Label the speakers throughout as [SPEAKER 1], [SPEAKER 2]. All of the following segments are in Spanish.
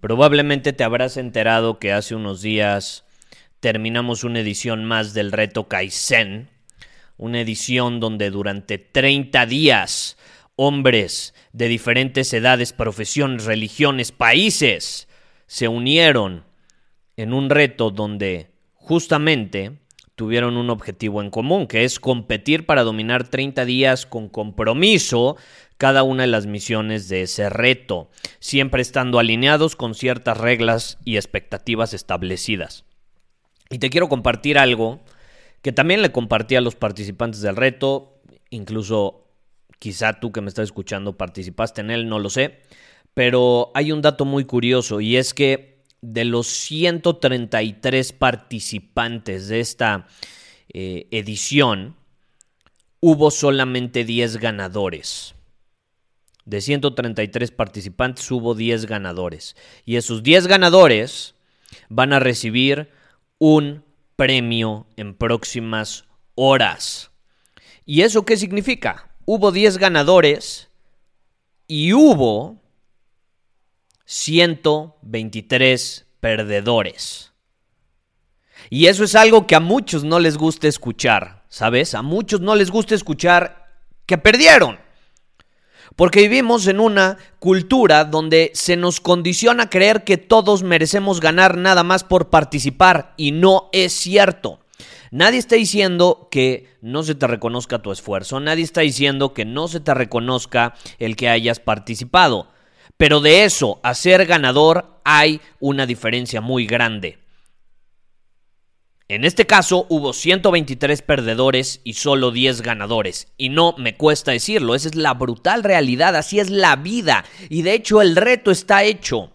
[SPEAKER 1] Probablemente te habrás enterado que hace unos días terminamos una edición más del reto Kaizen, una edición donde durante 30 días hombres de diferentes edades, profesiones, religiones, países se unieron en un reto donde justamente tuvieron un objetivo en común, que es competir para dominar 30 días con compromiso cada una de las misiones de ese reto, siempre estando alineados con ciertas reglas y expectativas establecidas. Y te quiero compartir algo que también le compartí a los participantes del reto, incluso quizá tú que me estás escuchando participaste en él, no lo sé, pero hay un dato muy curioso y es que de los 133 participantes de esta eh, edición, hubo solamente 10 ganadores. De 133 participantes hubo 10 ganadores. Y esos 10 ganadores van a recibir un premio en próximas horas. ¿Y eso qué significa? Hubo 10 ganadores y hubo 123 perdedores. Y eso es algo que a muchos no les gusta escuchar, ¿sabes? A muchos no les gusta escuchar que perdieron. Porque vivimos en una cultura donde se nos condiciona a creer que todos merecemos ganar nada más por participar y no es cierto. Nadie está diciendo que no se te reconozca tu esfuerzo, nadie está diciendo que no se te reconozca el que hayas participado. Pero de eso a ser ganador hay una diferencia muy grande. En este caso hubo 123 perdedores y solo 10 ganadores. Y no me cuesta decirlo, esa es la brutal realidad, así es la vida. Y de hecho el reto está hecho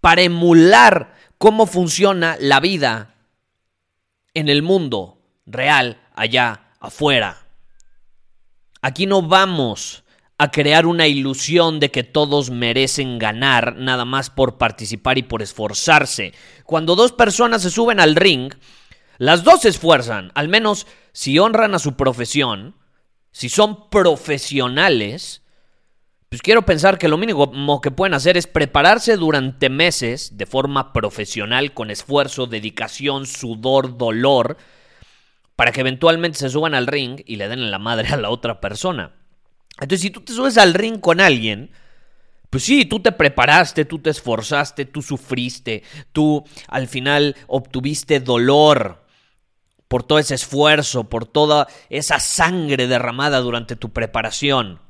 [SPEAKER 1] para emular cómo funciona la vida en el mundo real, allá afuera. Aquí no vamos a crear una ilusión de que todos merecen ganar nada más por participar y por esforzarse. Cuando dos personas se suben al ring, las dos se esfuerzan, al menos si honran a su profesión, si son profesionales, pues quiero pensar que lo mínimo que pueden hacer es prepararse durante meses de forma profesional, con esfuerzo, dedicación, sudor, dolor, para que eventualmente se suban al ring y le den en la madre a la otra persona. Entonces, si tú te subes al ring con alguien, pues sí, tú te preparaste, tú te esforzaste, tú sufriste, tú al final obtuviste dolor por todo ese esfuerzo, por toda esa sangre derramada durante tu preparación.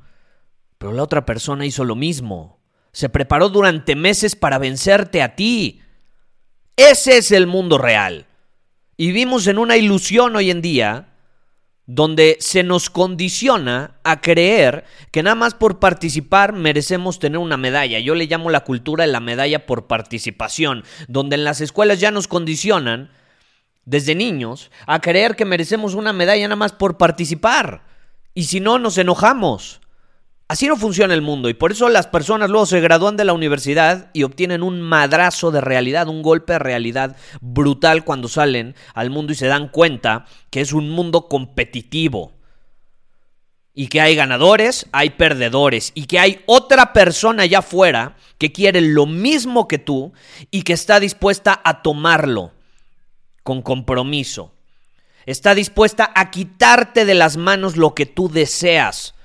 [SPEAKER 1] Pero la otra persona hizo lo mismo. Se preparó durante meses para vencerte a ti. Ese es el mundo real. Y vivimos en una ilusión hoy en día donde se nos condiciona a creer que nada más por participar merecemos tener una medalla. Yo le llamo la cultura de la medalla por participación, donde en las escuelas ya nos condicionan desde niños a creer que merecemos una medalla nada más por participar. Y si no, nos enojamos. Así no funciona el mundo y por eso las personas luego se gradúan de la universidad y obtienen un madrazo de realidad, un golpe de realidad brutal cuando salen al mundo y se dan cuenta que es un mundo competitivo. Y que hay ganadores, hay perdedores y que hay otra persona allá afuera que quiere lo mismo que tú y que está dispuesta a tomarlo con compromiso. Está dispuesta a quitarte de las manos lo que tú deseas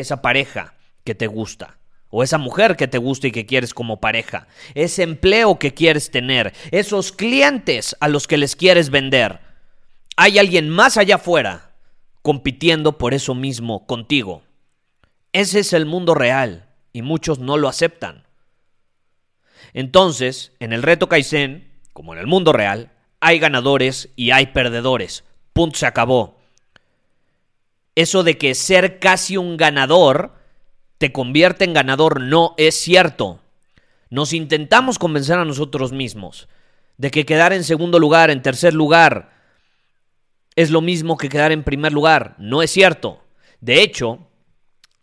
[SPEAKER 1] esa pareja que te gusta, o esa mujer que te gusta y que quieres como pareja, ese empleo que quieres tener, esos clientes a los que les quieres vender. Hay alguien más allá afuera compitiendo por eso mismo contigo. Ese es el mundo real y muchos no lo aceptan. Entonces, en el reto Kaizen, como en el mundo real, hay ganadores y hay perdedores. Punto se acabó. Eso de que ser casi un ganador te convierte en ganador no es cierto. Nos intentamos convencer a nosotros mismos de que quedar en segundo lugar, en tercer lugar, es lo mismo que quedar en primer lugar. No es cierto. De hecho,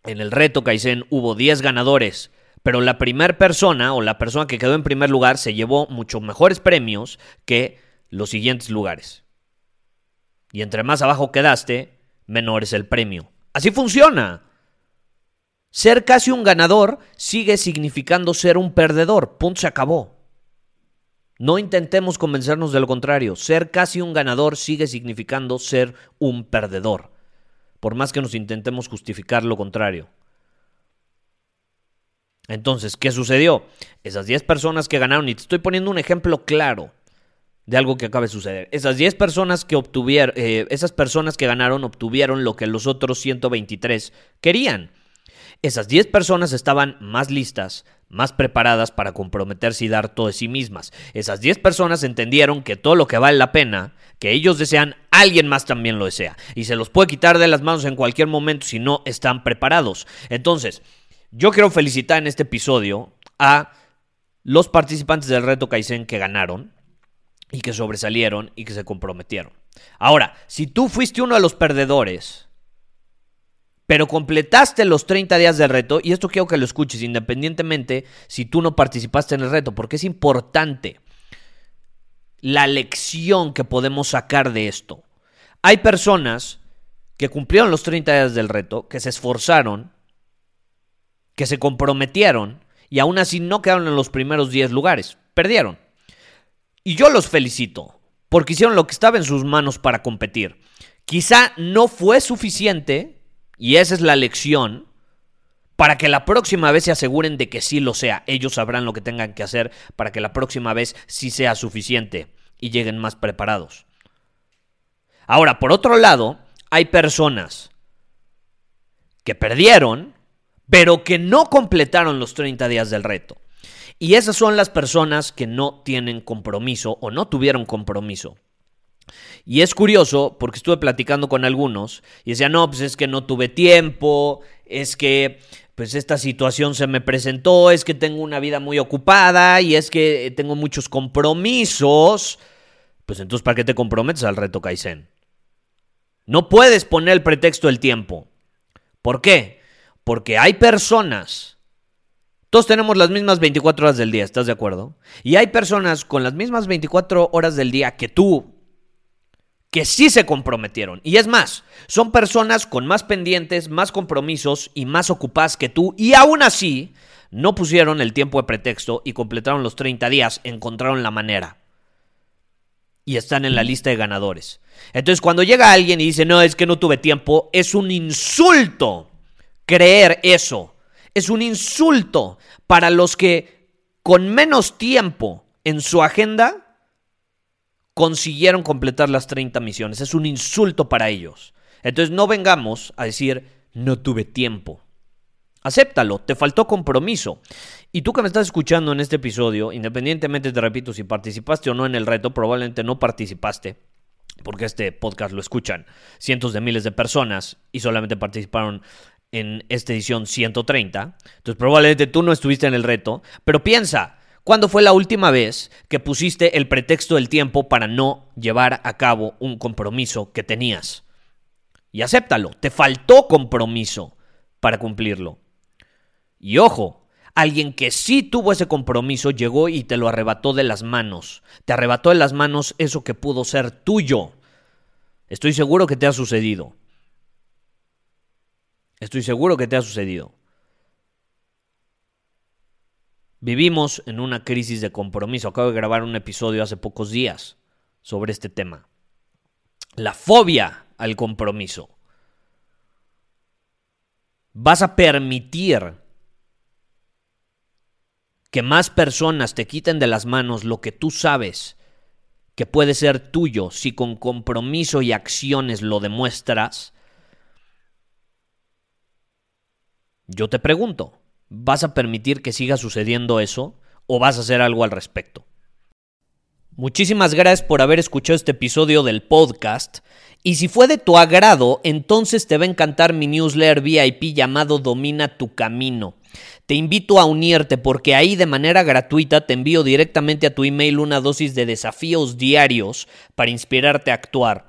[SPEAKER 1] en el reto Kaizen hubo 10 ganadores, pero la primera persona o la persona que quedó en primer lugar se llevó mucho mejores premios que los siguientes lugares. Y entre más abajo quedaste, menor es el premio. Así funciona. Ser casi un ganador sigue significando ser un perdedor. Punto se acabó. No intentemos convencernos de lo contrario. Ser casi un ganador sigue significando ser un perdedor. Por más que nos intentemos justificar lo contrario. Entonces, ¿qué sucedió? Esas 10 personas que ganaron, y te estoy poniendo un ejemplo claro de algo que acaba de suceder. Esas 10 personas que obtuvieron, eh, esas personas que ganaron obtuvieron lo que los otros 123 querían. Esas 10 personas estaban más listas, más preparadas para comprometerse y dar todo de sí mismas. Esas 10 personas entendieron que todo lo que vale la pena, que ellos desean, alguien más también lo desea. Y se los puede quitar de las manos en cualquier momento si no están preparados. Entonces, yo quiero felicitar en este episodio a los participantes del reto Kaizen que ganaron y que sobresalieron y que se comprometieron. Ahora, si tú fuiste uno de los perdedores, pero completaste los 30 días del reto, y esto quiero que lo escuches independientemente si tú no participaste en el reto, porque es importante la lección que podemos sacar de esto. Hay personas que cumplieron los 30 días del reto, que se esforzaron, que se comprometieron y aún así no quedaron en los primeros 10 lugares, perdieron. Y yo los felicito, porque hicieron lo que estaba en sus manos para competir. Quizá no fue suficiente y esa es la lección para que la próxima vez se aseguren de que sí lo sea. Ellos sabrán lo que tengan que hacer para que la próxima vez sí sea suficiente y lleguen más preparados. Ahora, por otro lado, hay personas que perdieron, pero que no completaron los 30 días del reto. Y esas son las personas que no tienen compromiso o no tuvieron compromiso. Y es curioso porque estuve platicando con algunos y decían, no, pues es que no tuve tiempo, es que pues esta situación se me presentó, es que tengo una vida muy ocupada y es que tengo muchos compromisos. Pues entonces, ¿para qué te comprometes al reto Kaizen? No puedes poner el pretexto del tiempo. ¿Por qué? Porque hay personas todos tenemos las mismas 24 horas del día, ¿estás de acuerdo? Y hay personas con las mismas 24 horas del día que tú, que sí se comprometieron. Y es más, son personas con más pendientes, más compromisos y más ocupadas que tú. Y aún así, no pusieron el tiempo de pretexto y completaron los 30 días, encontraron la manera. Y están en la lista de ganadores. Entonces, cuando llega alguien y dice, no, es que no tuve tiempo, es un insulto creer eso. Es un insulto para los que con menos tiempo en su agenda consiguieron completar las 30 misiones. Es un insulto para ellos. Entonces no vengamos a decir, no tuve tiempo. Acéptalo, te faltó compromiso. Y tú que me estás escuchando en este episodio, independientemente, te repito, si participaste o no en el reto, probablemente no participaste, porque este podcast lo escuchan cientos de miles de personas y solamente participaron en esta edición 130. Entonces probablemente tú no estuviste en el reto, pero piensa, ¿Cuándo fue la última vez que pusiste el pretexto del tiempo para no llevar a cabo un compromiso que tenías? Y acéptalo, te faltó compromiso para cumplirlo. Y ojo, alguien que sí tuvo ese compromiso llegó y te lo arrebató de las manos. Te arrebató de las manos eso que pudo ser tuyo. Estoy seguro que te ha sucedido. Estoy seguro que te ha sucedido. Vivimos en una crisis de compromiso. Acabo de grabar un episodio hace pocos días sobre este tema. La fobia al compromiso. Vas a permitir que más personas te quiten de las manos lo que tú sabes que puede ser tuyo si con compromiso y acciones lo demuestras, yo te pregunto, ¿vas a permitir que siga sucediendo eso o vas a hacer algo al respecto? Muchísimas gracias por haber escuchado este episodio del podcast. Y si fue de tu agrado, entonces te va a encantar mi newsletter VIP llamado Domina tu Camino. Te invito a unirte porque ahí de manera gratuita te envío directamente a tu email una dosis de desafíos diarios para inspirarte a actuar.